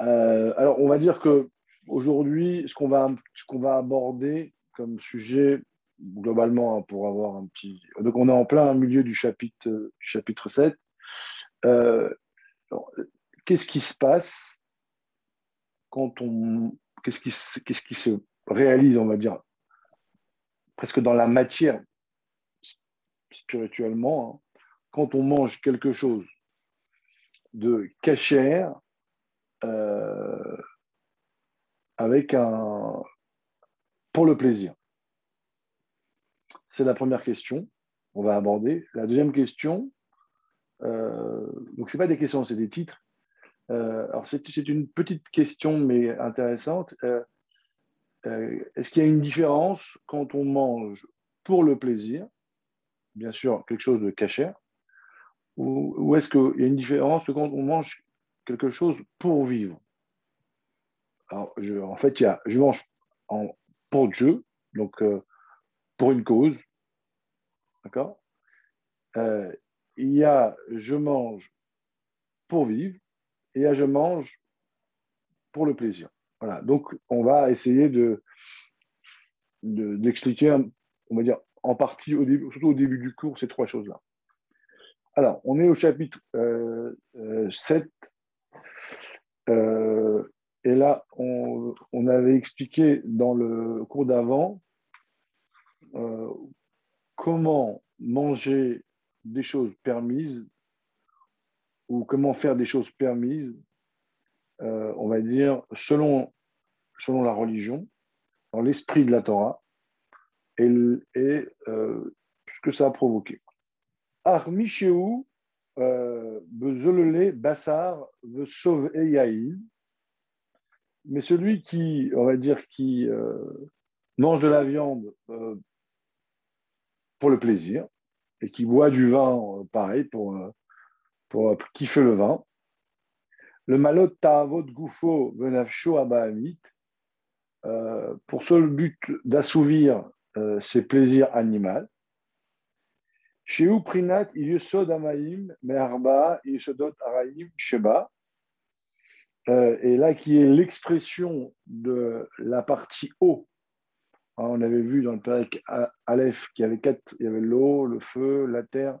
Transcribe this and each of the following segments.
Euh, alors, on va dire que aujourd'hui, ce qu'on va, va aborder comme sujet, globalement, hein, pour avoir un petit. Donc, on est en plein milieu du chapitre, chapitre 7. Euh, qu'est-ce qui se passe quand on. Qu'est-ce qui, qui se réalise, on va dire, presque dans la matière spirituellement, hein, quand on mange quelque chose de cachère euh, avec un pour le plaisir. C'est la première question on va aborder. La deuxième question, euh, donc c'est pas des questions, c'est des titres. Euh, alors c'est une petite question mais intéressante. Euh, est-ce qu'il y a une différence quand on mange pour le plaisir, bien sûr quelque chose de cachère, ou, est-ce qu'il y a une différence quand on mange quelque chose pour vivre Alors, je, en fait, il y a, je mange en, pour Dieu, donc euh, pour une cause, d'accord? Euh, Il y a je mange pour vivre, et il y a je mange pour le plaisir. Voilà, donc on va essayer de d'expliquer, on va dire, en partie, au début, surtout au début du cours, ces trois choses-là. Alors, on est au chapitre 7. Euh, euh, euh, et là, on, avait expliqué dans le cours d'avant comment manger des choses permises ou comment faire des choses permises, on va dire, selon, selon la religion, dans l'esprit de la Torah, et, ce que ça a provoqué. Armicheu, euh, Bassar, Sauve et Mais celui qui, on va dire, qui euh, mange de la viande euh, pour le plaisir et qui boit du vin, pareil, pour, pour kiffer le vin. Le malot ta'avot gufo venafsho abahamit, pour seul but d'assouvir ses plaisirs animaux. Chez Uprinat, Yusod Amaim, Meharba, Yusodot Araim, Sheba. Euh, et là, qui est l'expression de la partie eau. Hein, on avait vu dans le Pérec Aleph qu'il y avait quatre, il y avait l'eau, le feu, la terre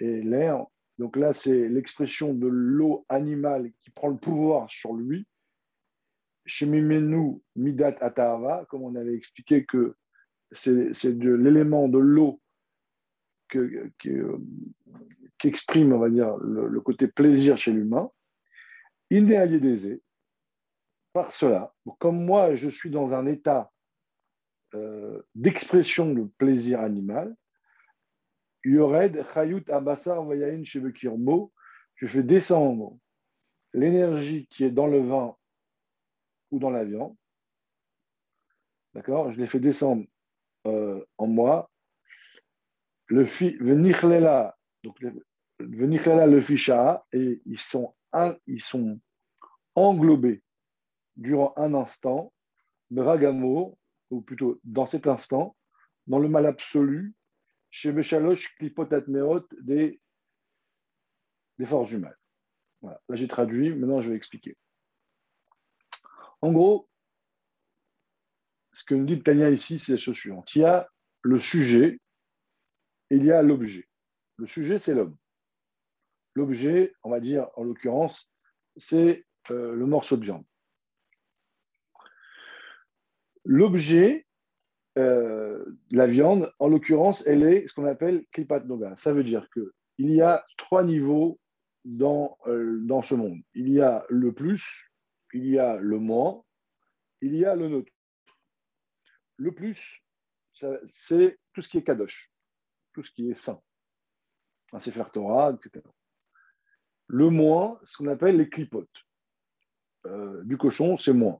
et l'air. Donc là, c'est l'expression de l'eau animale qui prend le pouvoir sur lui. Chez Mimenu, Midat Atahava, comme on avait expliqué que c'est de l'élément de l'eau que, qu'exprime, on va dire, le, côté plaisir chez l'humain, idéalisé par cela. Comme moi, je suis dans un état euh, d'expression de plaisir animal, Yored, Chayut, Abassar, je fais descendre l'énergie qui est dans le vin ou dans la viande. D'accord? Je les fais descendre euh, en moi le Venichlela, donc le le Fisha, et ils sont, ils sont englobés durant un instant, Bragamo, ou plutôt dans cet instant, dans le mal absolu, chez Beshalosh Klipotatmeot des, des forces humaines. Voilà. Là, j'ai traduit, maintenant je vais expliquer. En gros, ce que nous dit Tania ici, c'est ce suivant. Il y a le sujet il y a l'objet. Le sujet, c'est l'homme. L'objet, on va dire, en l'occurrence, c'est euh, le morceau de viande. L'objet, euh, la viande, en l'occurrence, elle est ce qu'on appelle klipat noga. Ça veut dire qu'il y a trois niveaux dans, euh, dans ce monde. Il y a le plus, il y a le moins, il y a le neutre. Le plus, c'est tout ce qui est kadosh tout ce qui est saint, un Sefer Torah, etc. Le moins, ce qu'on appelle les clipotes. Euh, du cochon, c'est moins.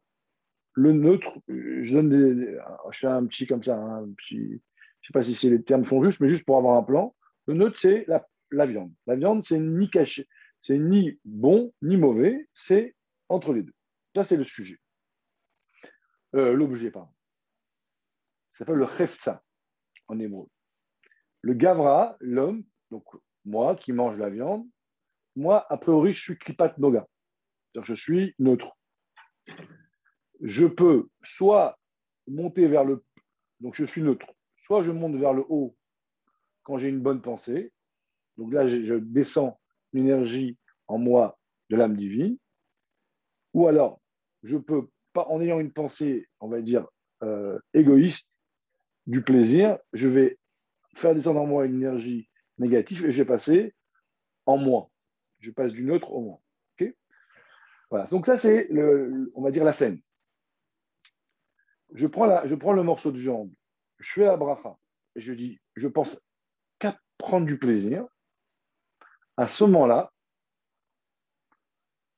Le neutre, je donne des, je fais un petit comme ça, un petit, je ne sais pas si les termes sont justes, mais juste pour avoir un plan. Le neutre, c'est la, viande. La viande, c'est ni caché, c'est ni bon ni mauvais, c'est entre les deux. Ça, c'est le sujet. Euh, l'objet, pardon. Ça s'appelle le chefza en hébreu. Le gavra, l'homme, donc moi qui mange la viande, moi, a priori, je suis klipat noga. je suis neutre. Je peux soit monter vers le... Donc je suis neutre. Soit je monte vers le haut quand j'ai une bonne pensée. Donc là, je descends l'énergie en moi de l'âme divine. Ou alors, je peux, en ayant une pensée, on va dire, euh, égoïste, du plaisir, je vais faire descendre en moi une énergie négative et je vais passer en moi. Je passe du neutre au moins. voilà. Donc ça, c'est, on va dire, la scène. Je prends, la, je prends le morceau de viande, je fais la bracha, et je dis, je pense qu'à prendre du plaisir. À ce moment-là,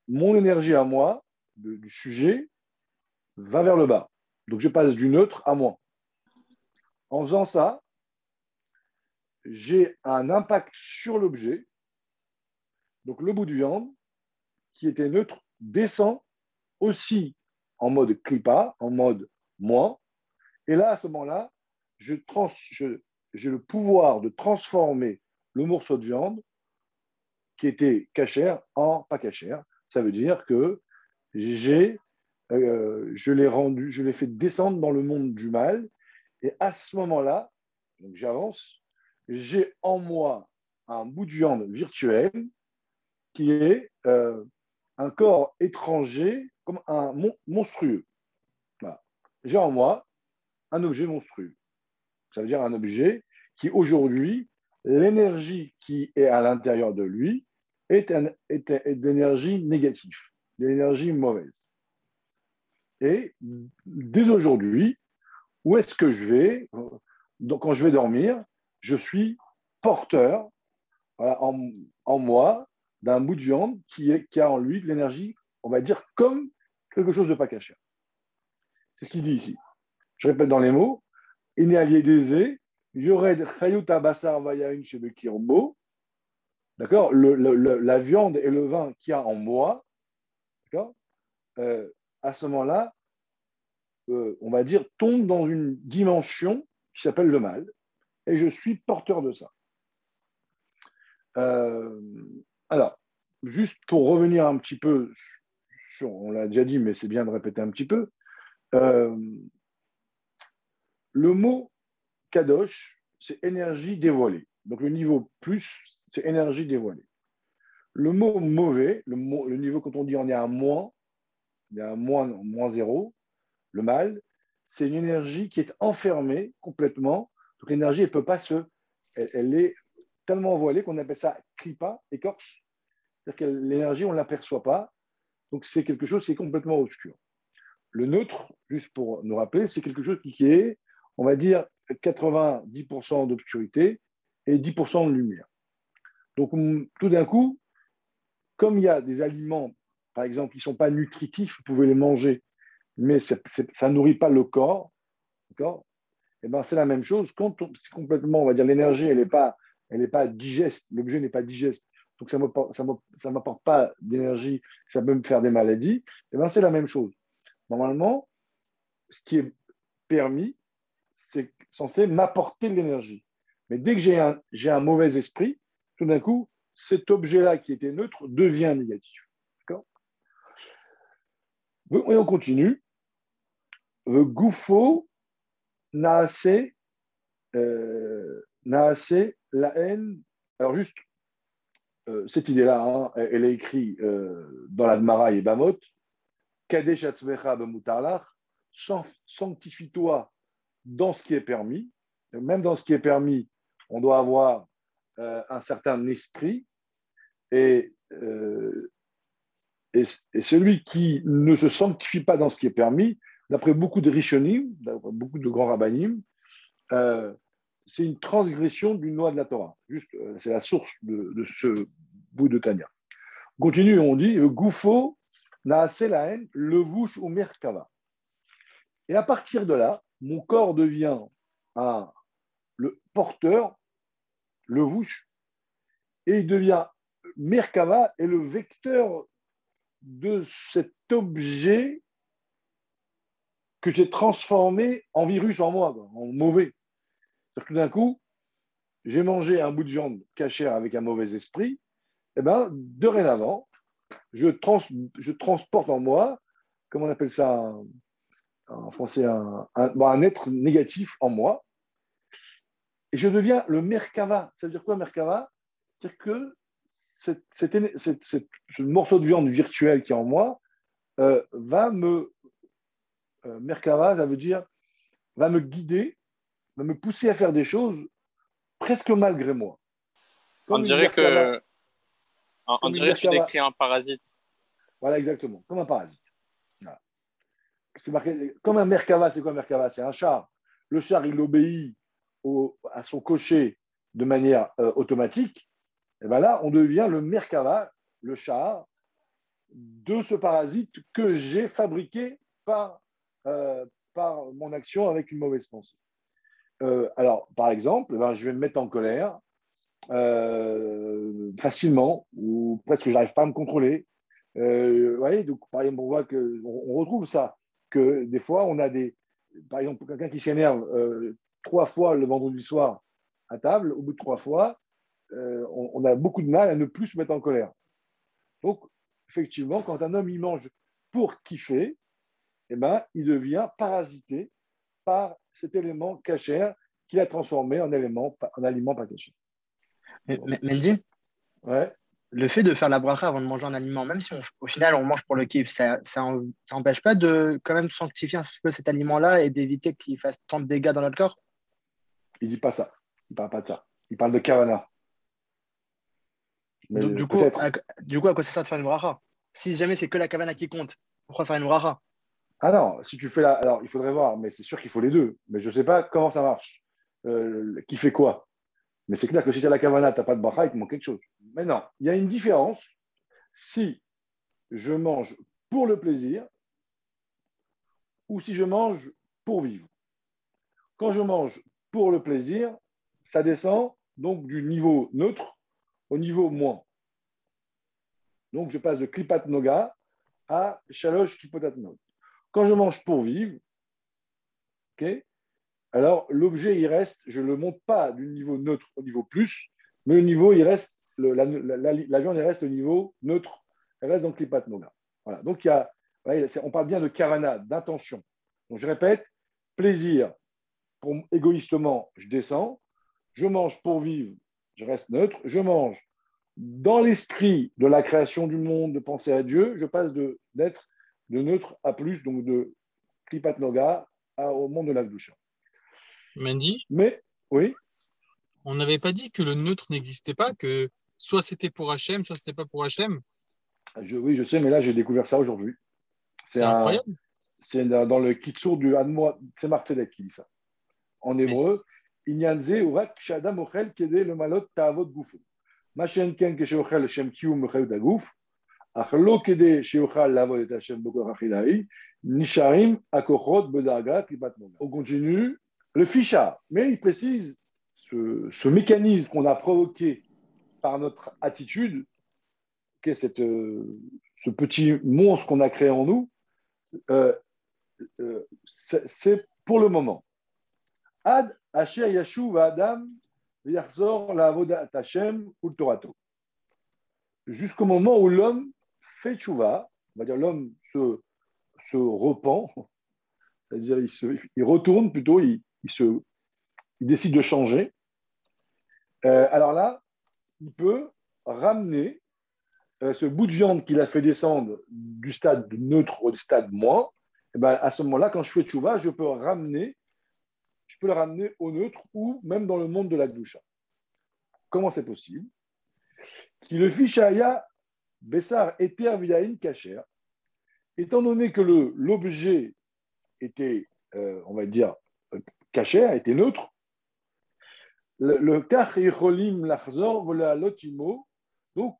mon énergie à moi, du sujet, va vers le bas. Donc je passe du neutre à moi. En faisant ça, j'ai un impact sur l'objet. Donc le bout de viande, qui était neutre, descend aussi en mode clipa, en mode moi. Et là, à ce moment-là, j'ai le pouvoir de transformer le morceau de viande qui était cachère en pas cachère. Ça veut dire que euh, je l'ai rendu, je l'ai fait descendre dans le monde du mal. Et à ce moment-là, j'avance, j'ai en moi un bout de viande virtuel qui est euh, un corps étranger comme un monstrueux. J'ai en moi un objet monstrueux. Ça veut dire un objet qui aujourd'hui, l'énergie qui est à l'intérieur de lui est, est, d'énergie négative, d'énergie mauvaise. Et dès aujourd'hui, où est-ce que je vais? Donc, quand je vais dormir, je suis porteur en, moi d'un bout de viande qui, a en lui de l'énergie, on va dire, comme quelque chose de pas caché. C'est ce qu'il dit ici. Je répète dans les mots. Yored Chayuta Basar. D'accord? La viande et le vin qu'il y a en moi, euh, À ce moment-là, euh, on va dire, tombe dans une dimension qui s'appelle le mal et je suis porteur de ça. Euh, alors, juste pour revenir un petit peu sur, on l'a déjà dit, mais c'est bien de répéter un petit peu, euh, le mot kadosh, c'est énergie dévoilée. Donc le niveau plus, c'est énergie dévoilée. Le mot mauvais, le, niveau quand on dit on est à moins, y a un moins, moins zéro, le mal, c'est une énergie qui est enfermée complètement donc l'énergie, elle peut pas se. Elle, est tellement voilée qu'on appelle ça clipa, écorce. C'est-à-dire que l'énergie, on ne l'aperçoit pas. Donc c'est quelque chose qui est complètement obscur. Le neutre, juste pour nous rappeler, c'est quelque chose qui est, on va dire, 90% d'obscurité et 10% de lumière. Donc tout d'un coup, comme il y a des aliments, par exemple, qui ne sont pas nutritifs, vous pouvez les manger, mais ça ne nourrit pas le corps, eh ben, c'est la même chose. Quand c'est complètement, on va dire, l'énergie, elle n'est pas, elle pas digeste, l'objet n'est pas digeste, donc ça ne m'apporte pas d'énergie, ça peut me faire des maladies, eh ben, c'est la même chose. Normalement, ce qui est permis, c'est censé m'apporter de l'énergie. Mais dès que j'ai un, j'ai un mauvais esprit, tout d'un coup, cet objet-là qui était neutre devient négatif. D'accord? Et on continue. Le gouffo Naase, euh, la haine. Alors, juste, euh, cette idée-là, hein, elle est écrite euh, dans la Gemara et Bamot. Kadesh sanctifie-toi dans ce qui est permis. Même dans ce qui est permis, on doit avoir euh, un certain esprit. Et, et, et, celui qui ne se sanctifie pas dans ce qui est permis, d'après beaucoup de Rishonim, beaucoup de grands rabbinim, euh, c'est une transgression d'une loi de la Torah. Juste, euh, c'est la source de, ce bout de Tania. On continue, on dit Goufo, la haine, Levouche ou Merkava. Et à partir de là, mon corps devient le porteur, le vouche, et il devient Merkava est le vecteur de cet objet que j'ai transformé en virus en moi, en mauvais. Tout d'un coup, j'ai mangé un bout de viande cachère avec un mauvais esprit, et eh ben, dorénavant, je, trans, je transporte en moi, comment on appelle ça en français, un, un, être négatif en moi. Et je deviens le Merkava. Ça veut dire quoi, Merkava? C'est-à-dire que ce morceau de viande virtuelle qui est en moi euh, va me. Euh, Merkava, ça veut dire va me guider, va me pousser à faire des choses presque malgré moi. on dirait que. On, dirait que tu décris un parasite. Voilà, exactement, comme un parasite. Marqué, comme un Merkava, c'est quoi un Merkava? C'est un char. Le char, il obéit à son cocher de manière euh, automatique. Et bien là, on devient le Merkava, le char, de ce parasite que j'ai fabriqué par, euh, par mon action avec une mauvaise pensée. Euh, alors, par exemple, ben, je vais me mettre en colère facilement ou presque je n'arrive pas à me contrôler. vous voyez, donc par exemple, on voit qu'on on retrouve ça que des fois, on a des. Par exemple, quelqu'un qui s'énerve euh, trois fois le vendredi soir à table, au bout de trois fois, euh, on, a beaucoup de mal à ne plus se mettre en colère. Donc, effectivement, quand un homme il mange pour kiffer, eh ben, il devient parasité par cet élément cachère qu'il a transformé en, élément, en aliment pas caché. Mendy Ouais le fait de faire la bracha avant de manger un aliment, même si au final on mange pour le kiff, ça n'empêche pas de quand même sanctifier un peu cet aliment-là et d'éviter qu'il fasse tant de dégâts dans notre corps? Il dit pas ça. Il parle pas de ça. Il parle de kavana. Donc, du, coup, à, du coup, à quoi ça sert de faire une bracha? Si jamais c'est que la kavana qui compte, pourquoi faire une bracha? Ah non, si tu fais la. Alors, il faudrait voir, mais c'est sûr qu'il faut les deux. Mais je ne sais pas comment ça marche. Euh, qui fait quoi? Mais c'est clair que si tu as la kavana, tu n'as pas de bracha, il te manque quelque chose. Maintenant, il y a une différence si je mange pour le plaisir ou si je mange pour vivre. Quand je mange pour le plaisir, ça descend donc du niveau neutre au niveau moins. Donc je passe de klipat noga à shalosh kipotat Quand je mange pour vivre, ok alors l'objet, il reste, je ne le monte pas du niveau neutre au niveau plus, mais le niveau, il reste, la, viande, il reste au niveau neutre, elle reste dans le clipat Voilà. Donc, il y a, on parle bien de kavana, d'intention. Donc, je répète, plaisir, pour, égoïstement, je descends, je mange pour vivre, je reste neutre, je mange dans l'esprit de la création du monde, de penser à Dieu, je passe d'être de, neutre à plus, donc de klipat noga au monde de la douche. Mandy Mais, oui. On n'avait pas dit que le neutre n'existait pas, que soit c'était pour HM, soit c'était pas pour HM Oui, je sais, mais là, j'ai découvert ça aujourd'hui. C'est incroyable. C'est dans le Kitsur du Hanmoa, c'est Marc qui dit ça. En hébreu, Inyanze urak shadam ochel kede le malot ta'avot gufu. Machen ken ke sheochel shem kiyum mechel On continue, le ficha, mais il précise ce, mécanisme qu'on a provoqué par notre attitude, cette, euh, ce petit monstre qu'on a créé en nous, euh, euh, c'est pour le moment. Ad asher yashuv adam yarzor la Hashem. Jusqu'au moment où l'homme fait tchouva, on va dire l'homme se, se repent, c'est-à-dire il, retourne plutôt, il, il, se, il décide de changer, euh, alors là, il peut ramener euh, ce bout de viande qu'il a fait descendre du stade neutre au stade moins. Eh ben, à ce moment-là, quand je fais tchouva, je peux ramener, je peux le ramener au neutre ou même dans le monde de la doucha. Comment c'est possible? Qui le fichaya Bessar était Vidaïn Kacher. Étant donné que l'objet était, euh, on va dire, a été neutre. Le kach yicholim lachzor lotimo. Donc,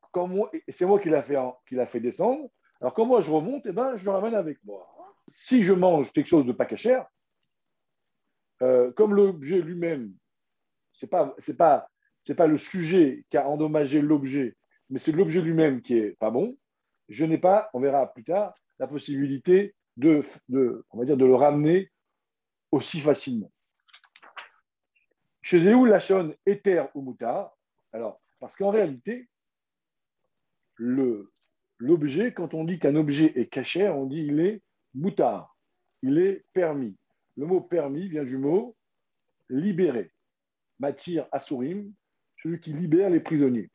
c'est moi qui l'a fait, descendre. Alors, quand moi je remonte, eh ben, je le ramène avec moi. Si je mange quelque chose de pas cachère, euh, comme l'objet lui-même, pas, c'est pas, pas le sujet qui a endommagé l'objet, mais c'est l'objet lui-même qui est pas bon. Je n'ai pas, on verra plus tard, la possibilité de, le ramener aussi facilement. Chez Zéou, Lachon, Éther ou Moutar. Alors, parce qu'en réalité, l'objet, quand on dit qu'un objet est caché, on dit il est moutard, il est permis. Le mot permis vient du mot libéré. Matir asurim, celui qui libère les prisonniers.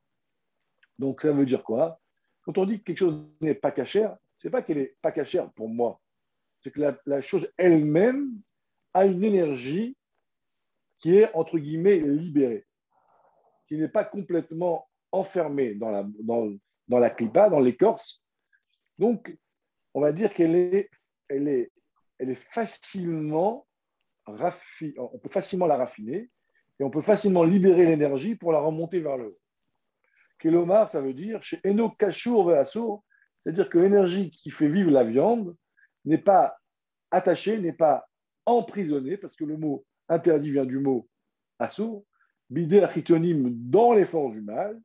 Donc ça veut dire quoi? Quand on dit que quelque chose n'est pas cachère, c'est pas qu'elle n'est pas cachère pour moi, c'est que la, chose elle-même a une énergie qui est entre guillemets libérée, qui n'est pas complètement enfermée dans la, dans, dans clipa, dans l'écorce. Donc, on va dire qu'elle est, est facilement raffinée, on peut facilement la raffiner et on peut facilement libérer l'énergie pour la remonter vers le haut. Kelomar, ça veut dire chez c'est-à-dire que l'énergie qui fait vivre la viande n'est pas attachée, n'est pas emprisonnée, parce que le mot interdit vient du mot Assour, bidé achitonim dans les forces du mal,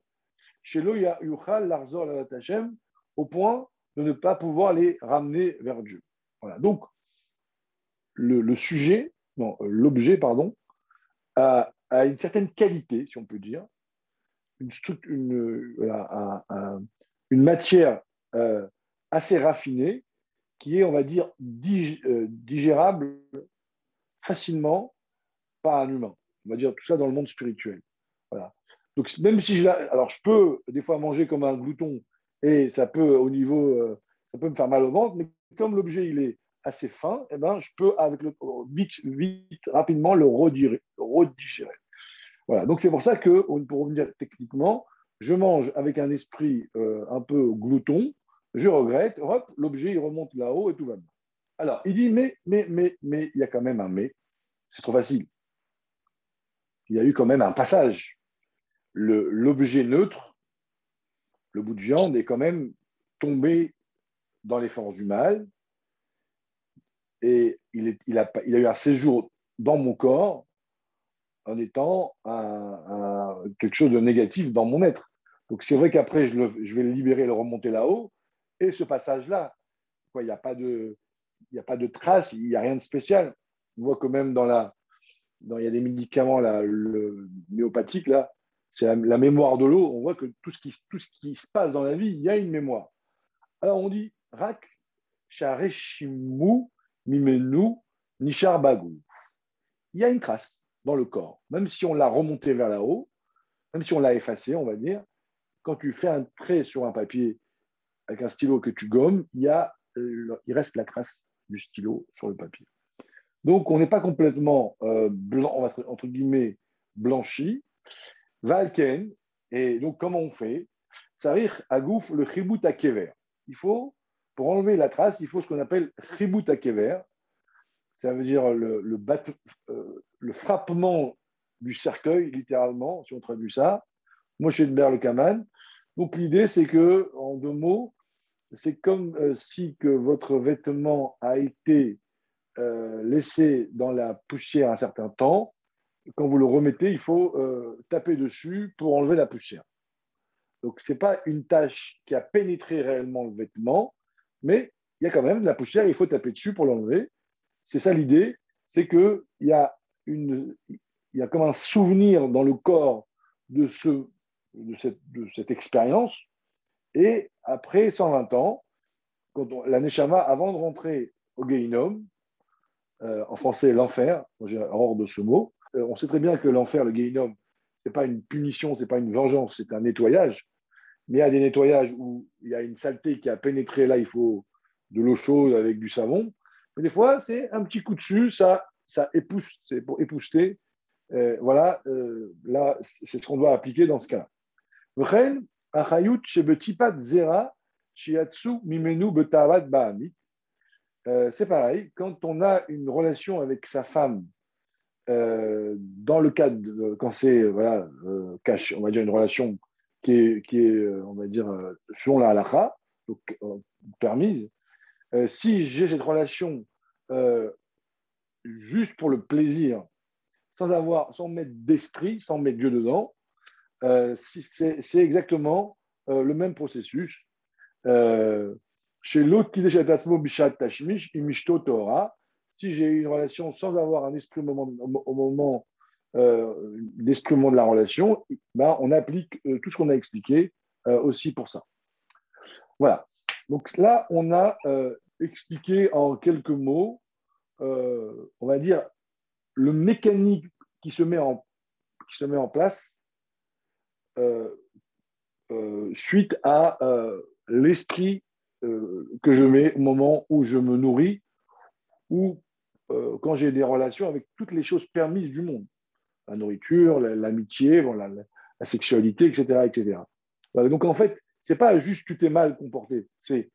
chez Loya Yuchal Larzor Hashem, au point de ne pas pouvoir les ramener vers Dieu. Voilà. Donc, le, sujet, non, l'objet, pardon, a, une certaine qualité, si on peut dire, une, matière euh, assez raffinée qui est, on va dire, euh, digérable facilement par un humain. On va dire tout ça dans le monde spirituel. Voilà. Donc, même si je, alors je peux des fois manger comme un glouton et ça peut au niveau, euh, ça peut me faire mal au ventre, mais comme l'objet il est assez fin, eh ben, je peux avec le, vite, vite, rapidement le redigérer. Voilà. Donc c'est pour ça que, pour revenir techniquement, je mange avec un esprit euh, un peu glouton, je regrette, hop, l'objet il remonte là-haut et tout va bien. Alors, il dit, mais, mais, mais, mais, il y a quand même un mais, c'est trop facile. Il y a eu quand même un passage. L'objet neutre, le bout de viande, est quand même tombé dans les forces du mal et il, il, a, il a eu un séjour dans mon corps en étant quelque chose de négatif dans mon être. Donc c'est vrai qu'après, je, vais le libérer, le remonter là-haut, et ce passage-là, il n'y a, pas de, il de traces, il n'y a rien de spécial. On voit que même dans la, il y a des médicaments là, le myopathique, là, c'est la, mémoire de l'eau. On voit que tout ce, qui, tout ce qui se passe dans la vie, il y a une mémoire. Alors on dit Rak, Mimenu, Nishar Bagou. Il y a une trace le corps, même si on l'a remonté vers là-haut, même si on l'a effacé, on va dire. Quand tu fais un trait sur un papier avec un stylo que tu gommes, il, y a, euh, il reste la trace du stylo sur le papier. Donc, on n'est pas complètement euh, blanc, entre guillemets, blanchi. Valken, et donc comment on fait? Sarich agouf le chibut kever. Il faut, pour enlever la trace, il faut ce qu'on appelle chibut kever. Ça veut dire euh, le, frappement du cercueil, littéralement, si on traduit ça. Moi, je suis de le Kaman. Donc, l'idée, c'est que, en deux mots, c'est comme euh, si que votre vêtement a été euh, laissé dans la poussière un certain temps. Quand vous le remettez, il faut taper dessus pour enlever la poussière. Donc, ce n'est pas une tâche qui a pénétré réellement le vêtement, mais il y a quand même de la poussière, il faut taper dessus pour l'enlever. C'est ça l'idée, c'est qu'il y, a comme un souvenir dans le corps de, ce, de cette, expérience et après 120 ans, quand la Neshama, avant de rentrer au Geinom, euh, en français l'enfer, j'ai hors de ce mot, euh, on sait très bien que l'enfer, le Geinom, ce n'est pas une punition, ce n'est pas une vengeance, c'est un nettoyage. Mais il y a des nettoyages où il y a une saleté qui a pénétré, là, il faut de l'eau chaude avec du savon. Mais des fois, c'est un petit coup dessus, ça, ça épouse, c'est pour épousseter. Euh, voilà, là, c'est ce qu'on doit appliquer dans ce cas-là. Euh, c'est pareil, quand on a une relation avec sa femme, euh, dans le cadre, quand c'est, voilà, euh, cache, on va dire une relation qui est, qui est on va dire, selon la halakha, donc permise, si j'ai cette relation juste pour le plaisir, sans avoir, sans mettre d'esprit, sans mettre Dieu dedans, euh, c'est exactement euh, le même processus. Euh, chez l'autre qui bishat tashmish imishto Torah, si j'ai une relation sans avoir un esprit au moment, au moment de la relation, ben, on applique tout ce qu'on a expliqué aussi pour ça. Voilà. Donc là, on a euh, expliqué en quelques mots, euh, on va dire, le mécanique qui se met en, place euh, suite à l'esprit que je mets au moment où je me nourris ou quand j'ai des relations avec toutes les choses permises du monde. La nourriture, l'amitié, la, la, sexualité, etc. etc. Donc en fait, c'est pas juste tu t'es mal comporté, c'est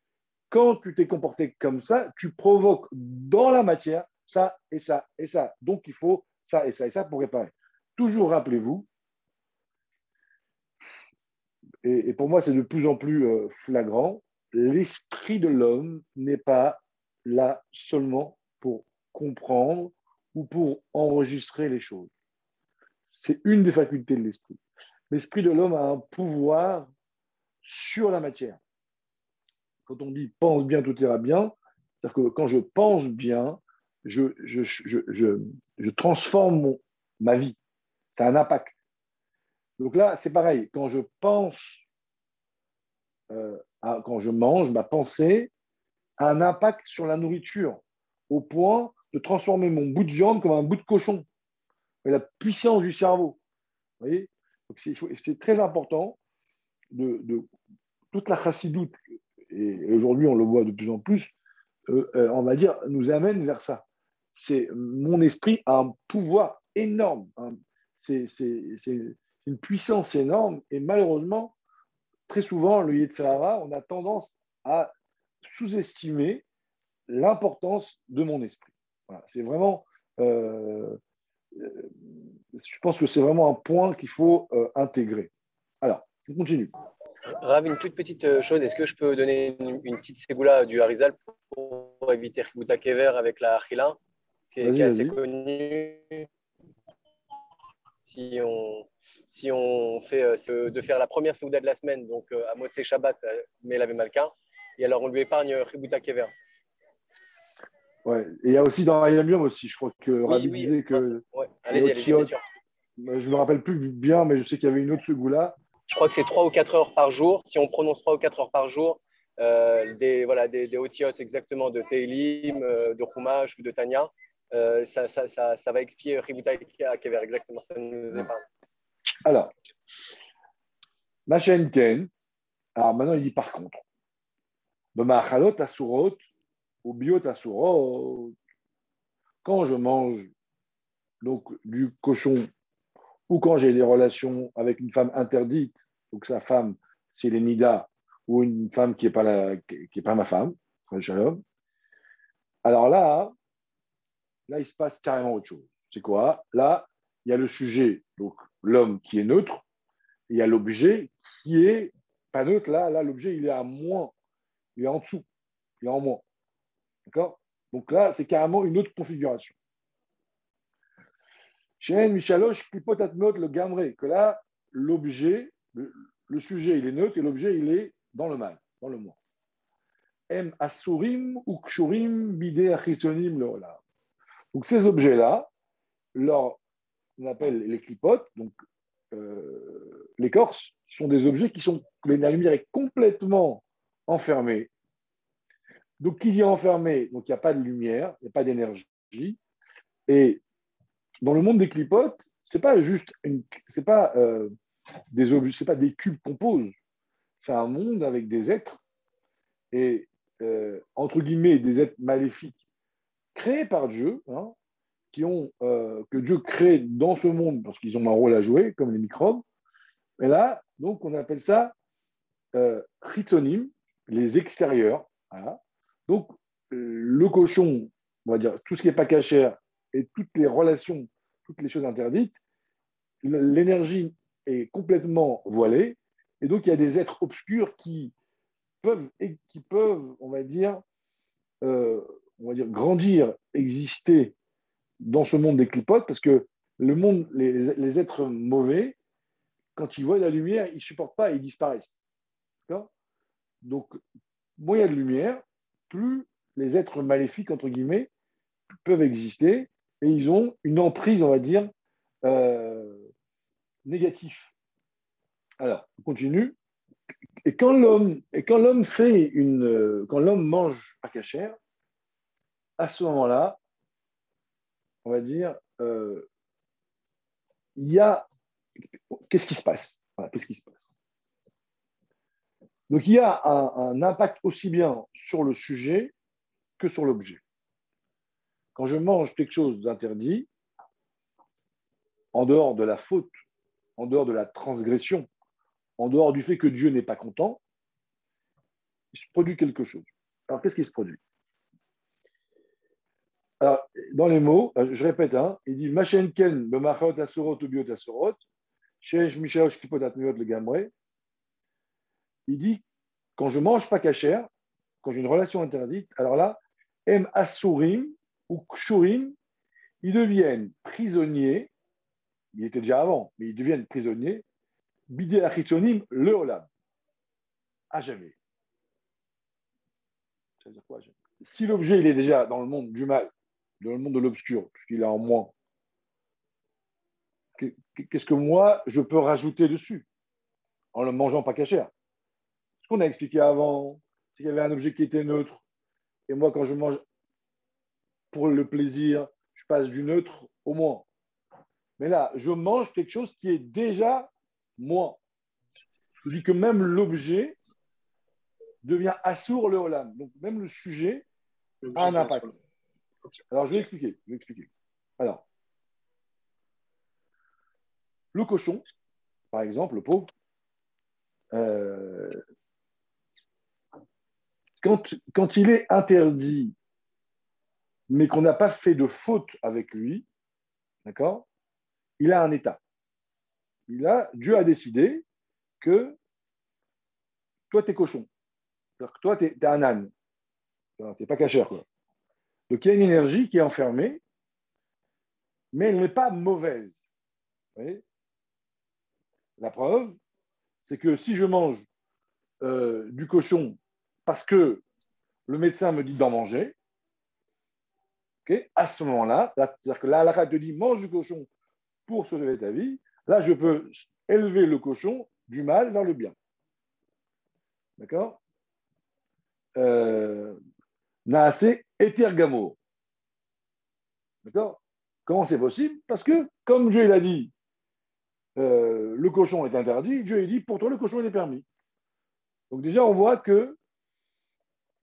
quand tu t'es comporté comme ça, tu provoques dans la matière ça et ça et ça. Donc il faut ça et ça et ça pour réparer. Toujours rappelez-vous, et, pour moi c'est de plus en plus euh, flagrant, l'esprit de l'homme n'est pas là seulement pour comprendre ou pour enregistrer les choses. C'est une des facultés de l'esprit. L'esprit de l'homme a un pouvoir sur la matière. Quand on dit pense bien, tout ira bien, c'est-à-dire que quand je pense bien, je, je, je, je transforme ma vie. Ça a un impact. Donc là, c'est pareil. Quand je pense, euh, quand je mange, ma pensée a un impact sur la nourriture, au point de transformer mon bout de viande comme un bout de cochon. La puissance du cerveau. Vous voyez? C'est très important de, toute la chassidoute, et aujourd'hui on le voit de plus en plus, euh, euh, on va dire, nous amène vers ça. C'est mon esprit a un pouvoir énorme. Hein. C'est une puissance énorme et malheureusement, très souvent, le Yetzirah, on a tendance à sous-estimer l'importance de mon esprit. c'est vraiment, euh, je pense que c'est vraiment un point qu'il faut intégrer. Alors, on continue. Rav, une toute petite euh, chose, est-ce que je peux donner une, petite ségoula du Harizal pour, éviter Ributa Kever avec la Achila, qui, est, assez connu si on, si on fait euh, de faire la première Séouda de la semaine, donc euh, à Motse Shabbat, mais elle avait Malka, et alors on lui épargne Ributa Kever. Ouais, et il y a aussi dans Ayamium aussi, je crois que Ravi disait que. Ouais. Allez-y, allez-y, sûr. Je ne me rappelle plus bien, mais je sais qu'il y avait une autre Ségoula je crois que c'est 3 ou 4 heures par jour. Si on prononce 3 ou 4 heures par jour, euh, des, voilà, des, des exactement de Teilim, euh, de Chumash ou de Tanya, euh, ça, ça, ça, ça, va expier Ributa à Kever, exactement. Ça nous épargne. Alors, Machen Ken, alors maintenant il dit par contre, asurot ou biot asurot, quand je mange donc du cochon ou quand j'ai des relations avec une femme interdite, que sa femme, c'est les Nida, ou une femme qui n'est pas, qui est pas ma femme, alors là, là, il se passe carrément autre chose. C'est quoi? Là, il y a le sujet, donc l'homme qui est neutre, il y a l'objet qui est pas neutre. Là, là l'objet, il est à moins, il est en dessous, il est en moins. D'accord? Donc là, c'est carrément une autre configuration. Chez Michalosh, note le gamré, que là, l'objet, le, sujet, il est neutre et l'objet, il est dans le mal, dans le moi. M asurim ou kshurim bide achisonim leola. Donc ces objets-là, on appelle les clipotes, donc euh, l'écorce, sont des objets qui sont, la lumière est complètement enfermée. Donc qui dit enfermé, donc il n'y a pas de lumière, il n'y a pas d'énergie. Et dans le monde des clipotes, c'est pas juste euh, c'est pas des cubes qu'on pose. C'est un monde avec des êtres et euh, entre guillemets des êtres maléfiques créés par Dieu, hein, qui ont euh, que Dieu crée dans ce monde parce qu'ils ont un rôle à jouer, comme les microbes. Et là, donc, on appelle ça euh, les extérieurs. Donc, le cochon, on va dire tout ce qui n'est pas cachère, et toutes les relations, toutes les choses interdites, l'énergie est complètement voilée. Et donc, il y a des êtres obscurs qui peuvent, qui peuvent on, va dire, euh, on va dire, grandir, exister dans ce monde des clipotes, parce que le monde, les, êtres mauvais, quand ils voient la lumière, ils ne supportent pas, ils disparaissent. Donc, moins il y a de lumière, plus les êtres maléfiques, entre guillemets, peuvent exister et ils ont une emprise, on va dire, euh, négative. Alors, on continue. Et quand l'homme et quand l'homme fait une quand l'homme mange pas cachère, à ce moment-là, on va dire, euh, il y a qu'est-ce qui se passe? Qu'est-ce qui se passe? Donc il y a un, impact aussi bien sur le sujet que sur l'objet. Quand je mange quelque chose d'interdit, en dehors de la faute, en dehors de la transgression, en dehors du fait que Dieu n'est pas content, se produit quelque chose. Alors qu'est-ce qui se produit? Alors, dans les mots, euh, je répète, hein, il dit Machenken, le machot asurot ou biot asurot, shesh mishaosh kipodat le. Il dit quand je mange pas cachère, quand j'ai une relation interdite, alors là, em asurim ou kshurim, ils deviennent prisonniers, il était déjà avant, mais ils deviennent prisonniers, bidé achisonim le olam, à jamais. Si l'objet il est déjà dans le monde du mal, dans le monde de l'obscur, puisqu'il est en moi, qu'est-ce que moi, je peux rajouter dessus en le mangeant pas cachère Ce qu'on a expliqué avant, c'est qu'il y avait un objet qui était neutre. Et moi, quand je mange pour le plaisir, je passe du neutre au moins. Mais là, je mange quelque chose qui est déjà moi. Je dis que même l'objet devient assour le holam. Donc, même le sujet a un impact. Alors, je vais expliquer. Je vais expliquer. Alors, le cochon, par exemple, le pauvre, euh, quand, il est interdit, mais qu'on n'a pas fait de faute avec lui, d'accord? Il a un état. Il a, Dieu a décidé que toi, tu es cochon. Toi, tu es, un âne. Tu n'es pas cachère. Quoi. Donc il y a une énergie qui est enfermée, mais elle n'est pas mauvaise. La preuve, c'est que si je mange euh, du cochon parce que le médecin me dit d'en manger, à ce moment-là, c'est-à-dire que là, la te dit mange du cochon pour sauver ta vie, là, je peux élever le cochon du mal vers le bien. D'accord? Euh, Naase. D'accord? Comment c'est possible? Parce que, comme Dieu l'a dit, euh, le cochon est interdit, Dieu a dit, pour toi, le cochon est permis. Donc déjà, on voit que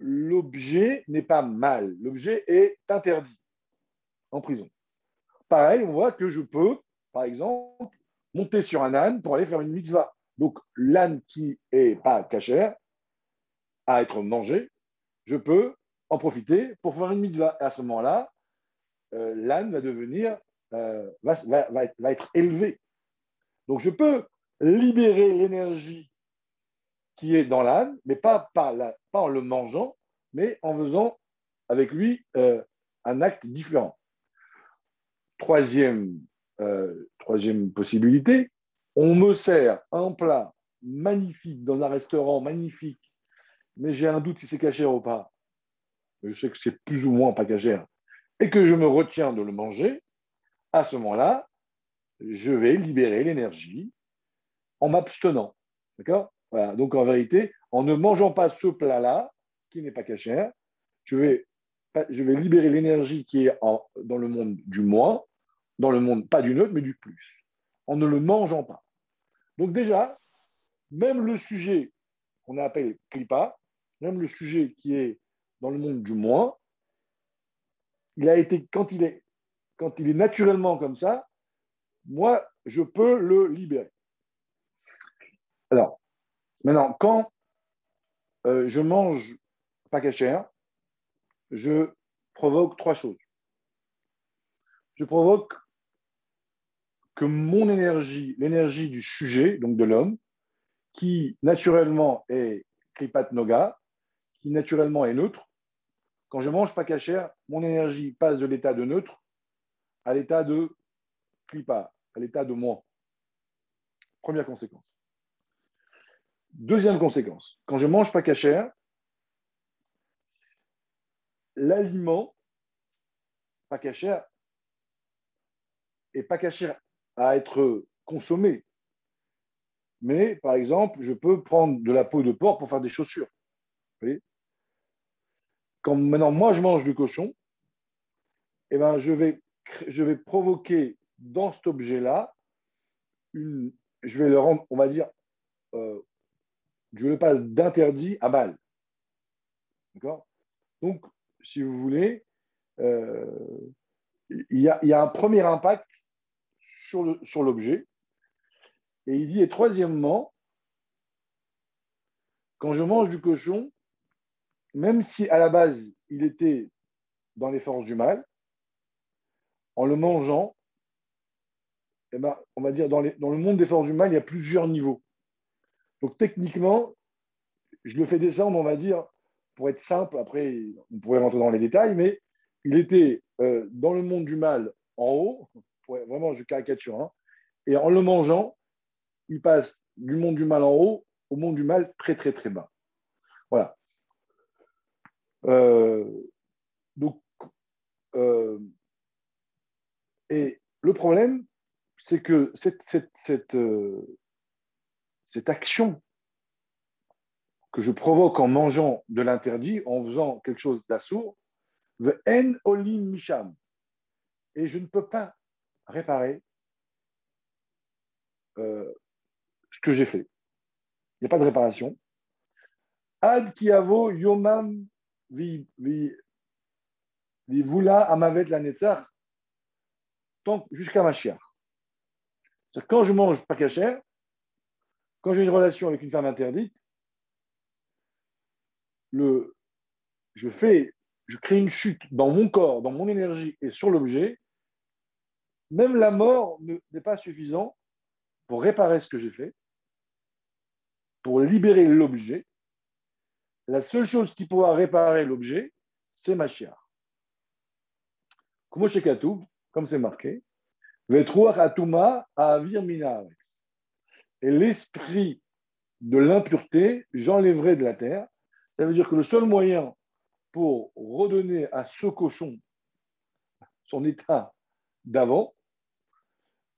l'objet n'est pas mal, l'objet est interdit en prison. Pareil, on voit que je peux, par exemple, monter sur un âne pour aller faire une mitzvah. Donc l'âne qui est pas cachère, à être mangé, je peux en profiter pour faire une mitzvah. Et à ce moment-là, euh, l'âne va devenir, euh, va, être élevé. Donc je peux libérer l'énergie qui est dans l'âne, mais pas, par pas en le mangeant, mais en faisant avec lui euh, un acte différent. Troisième, troisième possibilité, on me sert un plat magnifique dans un restaurant magnifique, mais j'ai un doute si c'est caché ou pas je sais que c'est plus ou moins pas cachère, et que je me retiens de le manger, à ce moment-là, je vais libérer l'énergie en m'abstenant. D'accord? Donc en vérité, en ne mangeant pas ce plat-là, qui n'est pas cachère, je vais, je vais libérer l'énergie qui est dans le monde du moins, dans le monde pas du neutre, mais du plus, en ne le mangeant pas. Donc déjà, même le sujet qu'on appelle klipa, même le sujet qui est dans le monde du moins, il a été, quand il est, quand il est naturellement comme ça, moi, je peux le libérer. Alors, maintenant, quand euh, je mange pas cachère, je provoque trois choses. Je provoque que mon énergie, l'énergie du sujet, donc de l'homme, qui naturellement est Kripat Noga, qui naturellement est neutre, quand je mange pas cachère, mon énergie passe de l'état de neutre à l'état de clipa, à l'état de moi. Première conséquence. Deuxième conséquence, quand je mange pas cachère, l'aliment pas cachère et pas cachère à être consommé, mais par exemple, je peux prendre de la peau de porc pour faire des chaussures. Vous voyez? Quand maintenant, moi, je mange du cochon, eh ben, je, vais, provoquer dans cet objet-là, je vais le rendre, on va dire, euh, je le passe d'interdit à mal. Donc, si vous voulez, euh, il y, a, un premier impact sur l'objet. et il dit, et troisièmement, quand je mange du cochon, même si à la base il était dans les forces du mal, en le mangeant, eh ben, on va dire dans le monde des forces du mal, il y a plusieurs niveaux. Donc techniquement, je le fais descendre, on va dire, pour être simple, après on pourrait rentrer dans les détails, mais il était euh, dans le monde du mal en haut, vraiment je caricature, hein, et en le mangeant, il passe du monde du mal en haut au monde du mal très très très bas. Voilà. Euh, donc, euh, et le problème, c'est que cette, cette action que je provoque en mangeant de l'interdit, en faisant quelque chose d'assourd, en olim misham. Et je ne peux pas réparer euh, ce que j'ai fait. Il n'y a pas de réparation. Ad kiavo yomam vi, vula amavet la netzach, jusqu'à ma chière. Quand je mange pas cachère, quand j'ai une relation avec une femme interdite, le, je fais, je crée une chute dans mon corps, dans mon énergie et sur l'objet, même la mort n'est pas suffisant pour réparer ce que j'ai fait, pour libérer l'objet. La seule chose qui pourra réparer l'objet, c'est ma chiare. Comme c'est marqué, atuma avir Et l'esprit de l'impureté, j'enlèverai de la terre ça veut dire que le seul moyen pour redonner à ce cochon son état d'avant,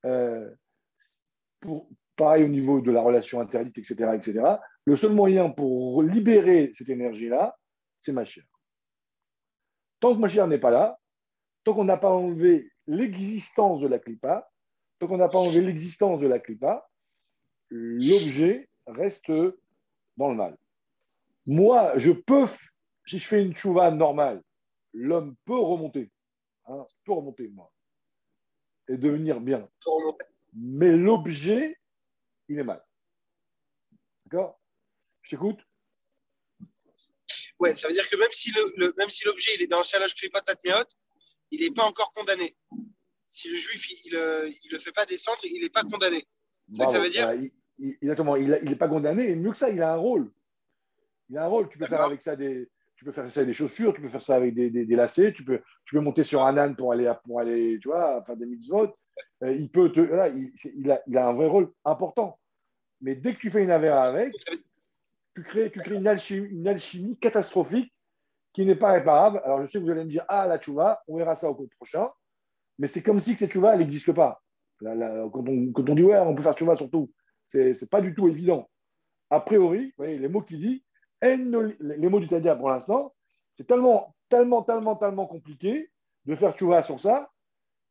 euh, pareil au niveau de la relation interdite, etc., etc., le seul moyen pour libérer cette énergie-là, c'est ma chair. Tant que ma chair n'est pas là, tant qu'on n'a pas enlevé l'existence de la clipa, tant qu'on n'a pas enlevé l'existence de la clipa, l'objet reste dans le mal. Moi, je peux, si je fais une chouva normale, l'homme peut remonter. Hein, peut remonter, moi. Et devenir bien. Mais l'objet, il est mal. D'accord? Je t'écoute Ouais, ça veut dire que même si le, même si l'objet il est dans le chalage il n'est pas encore condamné. Si le juif il ne euh, le fait pas descendre, il n'est pas condamné. C'est ça que ça veut dire Exactement, il n'est pas condamné, et mieux que ça, il a un rôle. Il a un rôle. Tu peux faire avec ça des, tu peux faire ça des chaussures, tu peux faire ça avec des, des, lacets, tu peux, tu peux monter sur un âne pour aller, pour aller tu vois, faire des mitzvot. Euh, il peut te, là, il, il, a, il, a, un vrai rôle important. Mais dès que tu fais une affaire avec, tu crées, tu crées une, alchimie, une alchimie catastrophique qui n'est pas réparable. Alors je sais que vous allez me dire, ah tu vas, on verra ça au cours prochain. Mais c'est comme si que cette chouva, elle n'existe pas. quand, on, quand, on, dit, ouais, on peut faire chouva surtout, c'est pas du tout évident. A priori, vous voyez, les mots qu'il dit, les mots du Tadia pour l'instant, c'est tellement, tellement, tellement, tellement compliqué de faire tchouva sur ça,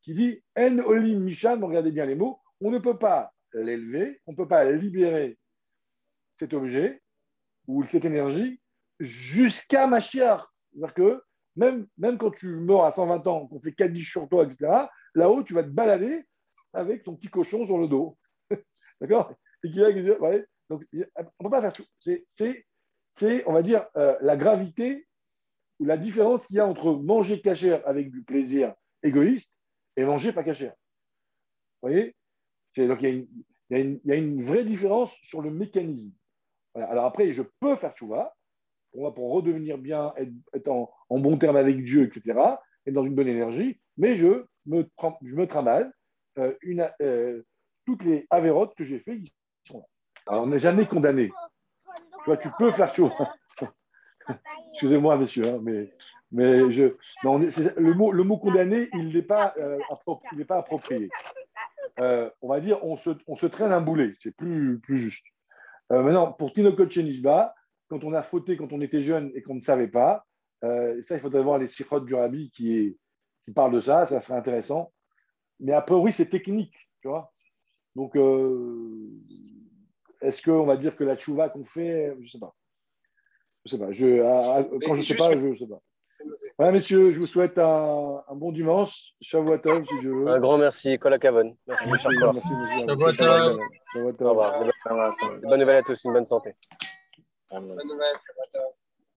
qui dit En olim misham, regardez bien les mots, on ne peut pas l'élever, on ne peut pas libérer cet objet ou cette énergie jusqu'à Mashiach. C'est-à-dire que même, quand tu meurs à 120 ans, qu'on fait 4 sur toi, etc., là-haut, tu vas te balader avec ton petit cochon sur le dos. D'accord? Donc, on peut pas faire. C'est on va dire, euh, la gravité ou la différence qu'il y a entre manger cachère avec du plaisir égoïste et manger pas cachère. Vous voyez? Donc, il y, a une, vraie différence sur le mécanisme. Alors après, je peux faire chouva pour, pour redevenir bien, être, en, bon terme avec Dieu, etc., et dans une bonne énergie, mais je me, je me trimballe euh, euh, toutes les avérotes que j'ai fait. Alors, on n'est jamais condamné. Tu tu peux faire tout. Excusez-moi, monsieur, hein, mais, mais je, le, mot, le mot condamné, il n'est pas, euh, pas approprié. euh, on va dire, on se, on se traîne un boulet. C'est plus, plus juste. Euh, maintenant, pour Tino Nishba, quand on a fauté quand on était jeune et qu'on ne savait pas, ça, il faudrait voir les sirots du Rabbi qui, qui parlent de ça, ça serait intéressant. Mais après, oui, c'est technique, tu vois. Donc, est-ce qu'on va dire que la chouva qu'on fait, je ne sais pas. Je sais pas. Je, quand je ne sais pas, je ne sais pas. Voilà, messieurs, je vous souhaite un, un bon dimanche. Shavuatov, si je veux. Un grand merci. Kolakavon. Merci, merci, merci, merci Shavuatov. Au revoir. Bonne nouvelle à tous. Une bonne santé. Bonne nouvelle.